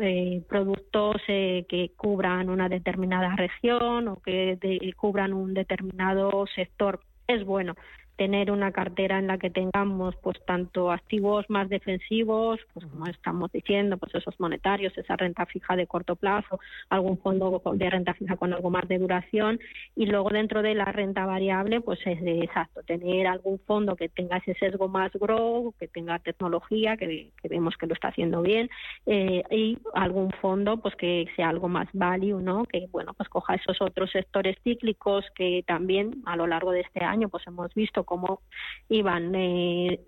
Eh, productos eh, que cubran una determinada región o que cubran un determinado sector. Es bueno tener una cartera en la que tengamos pues tanto activos más defensivos, pues como estamos diciendo, pues esos monetarios, esa renta fija de corto plazo, algún fondo de renta fija con algo más de duración y luego dentro de la renta variable pues es de, exacto, tener algún fondo que tenga ese sesgo más grow, que tenga tecnología, que, vemos que lo está haciendo bien eh, y algún fondo pues que sea algo más value, ¿no? Que bueno, pues coja esos otros sectores cíclicos que también a lo largo de este año pues hemos visto cómo iban eh,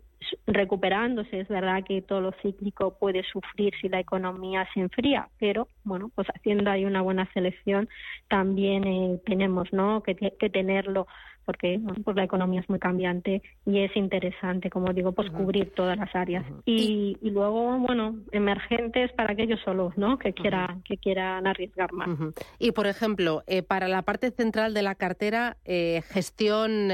recuperándose. Es verdad que todo lo cíclico puede sufrir si la economía se enfría, pero bueno, pues haciendo ahí una buena selección también eh, tenemos ¿no? que, que tenerlo porque pues la economía es muy cambiante y es interesante, como digo, pues cubrir todas las áreas. y, y, luego, bueno, emergentes para aquellos solos, ¿no? Que quieran, que quieran arriesgar más. Y, por ejemplo, eh, para la parte central de la cartera, eh, gestión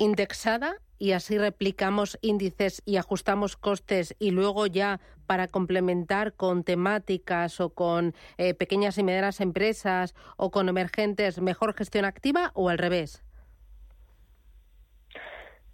indexada y así replicamos índices y ajustamos costes y luego ya para complementar con temáticas o con eh, pequeñas y medianas empresas o con emergentes mejor gestión activa o al revés?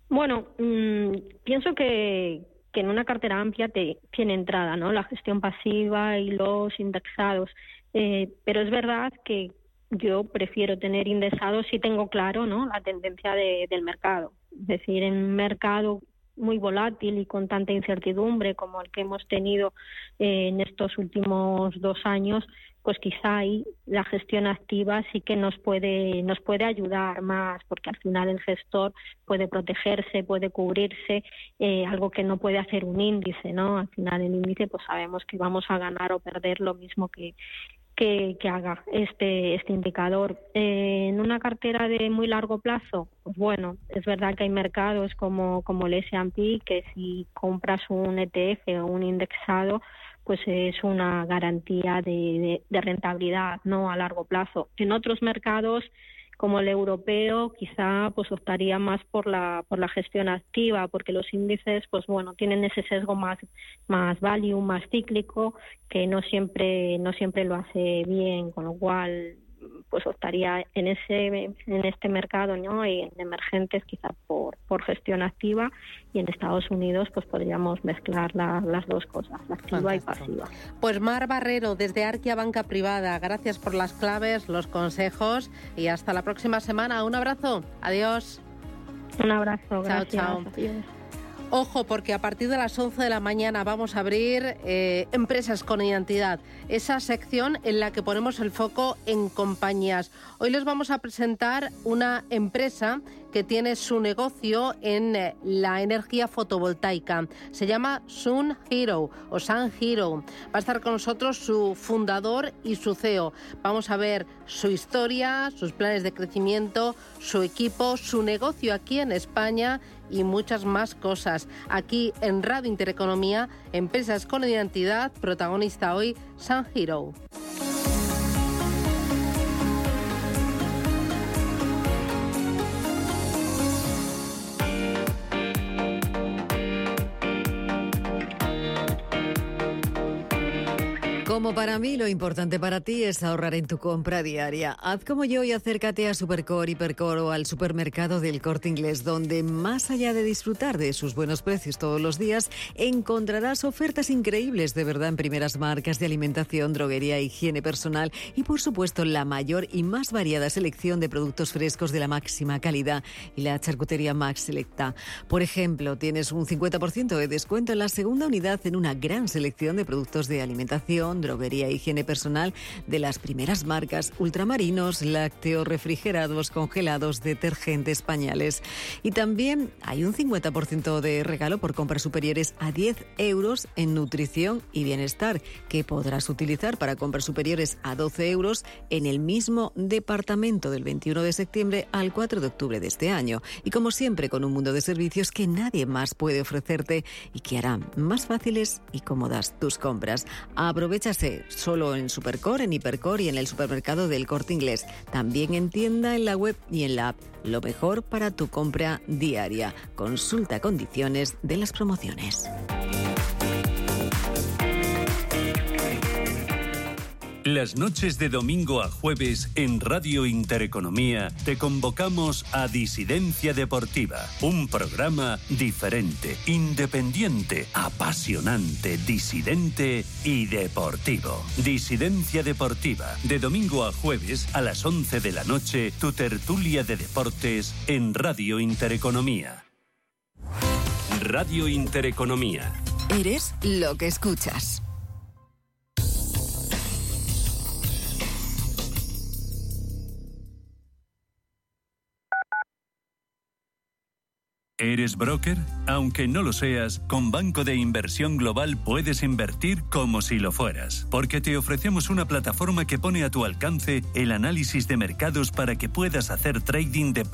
Bueno, mm, pienso que, que en una cartera amplia te, tiene entrada, ¿no? La gestión pasiva y los indexados. Eh, pero es verdad que yo prefiero tener indexados si tengo claro ¿no? la tendencia del mercado. Es decir, en un mercado muy volátil y con tanta incertidumbre como el que hemos tenido eh, en estos últimos dos años, pues quizá ahí la gestión activa sí que nos puede nos puede ayudar más porque al final el gestor puede protegerse puede cubrirse eh, algo que no puede hacer un índice no al final el índice pues sabemos que vamos a ganar o perder lo mismo que que, haga este, este indicador. Eh, en una cartera de muy largo plazo, pues bueno, es verdad que hay mercados como, como el S&P que si compras un ETF o un indexado, pues es una garantía de, de rentabilidad no a largo plazo. En otros mercados como el europeo quizá pues optaría más por la por la gestión activa porque los índices pues bueno tienen ese sesgo más más value más cíclico que no siempre no siempre lo hace bien con lo cual pues optaría en ese en este mercado no y en emergentes quizá por, por gestión activa. Y en Estados Unidos pues podríamos mezclar las dos cosas la activa y pasiva. Pues Mar Barrero desde Arquia Banca Privada gracias por las claves los consejos y hasta la próxima semana. Un abrazo. Adiós. Un abrazo gracias. chao, chao. Ojo, porque a partir de las 11 de la mañana vamos a abrir eh, Empresas con Identidad, esa sección en la que ponemos el foco en compañías. Hoy les vamos a presentar una empresa que tiene su negocio en eh, la energía fotovoltaica. Se llama Sun Hero o Sun Hero. Va a estar con nosotros su fundador y su CEO. Vamos a ver su historia, sus planes de crecimiento, su equipo, su negocio aquí en España y muchas más cosas. Aquí en Radio Intereconomía, Empresas con Identidad, protagonista hoy, Sun Hero. Como para mí, lo importante para ti es ahorrar en tu compra diaria. Haz como yo y acércate a Supercore, Hipercore o al supermercado del Corte Inglés, donde más allá de disfrutar de sus buenos precios todos los días, encontrarás ofertas increíbles de verdad en primeras marcas de alimentación, droguería, higiene personal y, por supuesto, la mayor y más variada selección de productos frescos de la máxima calidad y la charcutería Max Selecta. Por ejemplo, tienes un 50% de descuento en la segunda unidad en una gran selección de productos de alimentación, droguería e higiene personal de las primeras marcas ultramarinos, lácteos, refrigerados, congelados, detergentes, pañales. Y también hay un 50% de regalo por compras superiores a 10 euros en nutrición y bienestar que podrás utilizar para compras superiores a 12 euros en el mismo departamento del 21 de septiembre al 4 de octubre de este año. Y como siempre, con un mundo de servicios que nadie más puede ofrecerte y que hará más fáciles y cómodas tus compras. Solo en Supercore, en Hipercore y en el supermercado del Corte Inglés. También en tienda, en la web y en la app. Lo mejor para tu compra diaria. Consulta condiciones de las promociones. Las noches de domingo a jueves en Radio Intereconomía te convocamos a Disidencia Deportiva, un programa diferente, independiente, apasionante, disidente y deportivo. Disidencia Deportiva, de domingo a jueves a las 11 de la noche, tu tertulia de deportes en Radio Intereconomía. Radio Intereconomía. Eres lo que escuchas. ¿Eres broker? Aunque no lo seas, con Banco de Inversión Global puedes invertir como si lo fueras, porque te ofrecemos una plataforma que pone a tu alcance el análisis de mercados para que puedas hacer trading de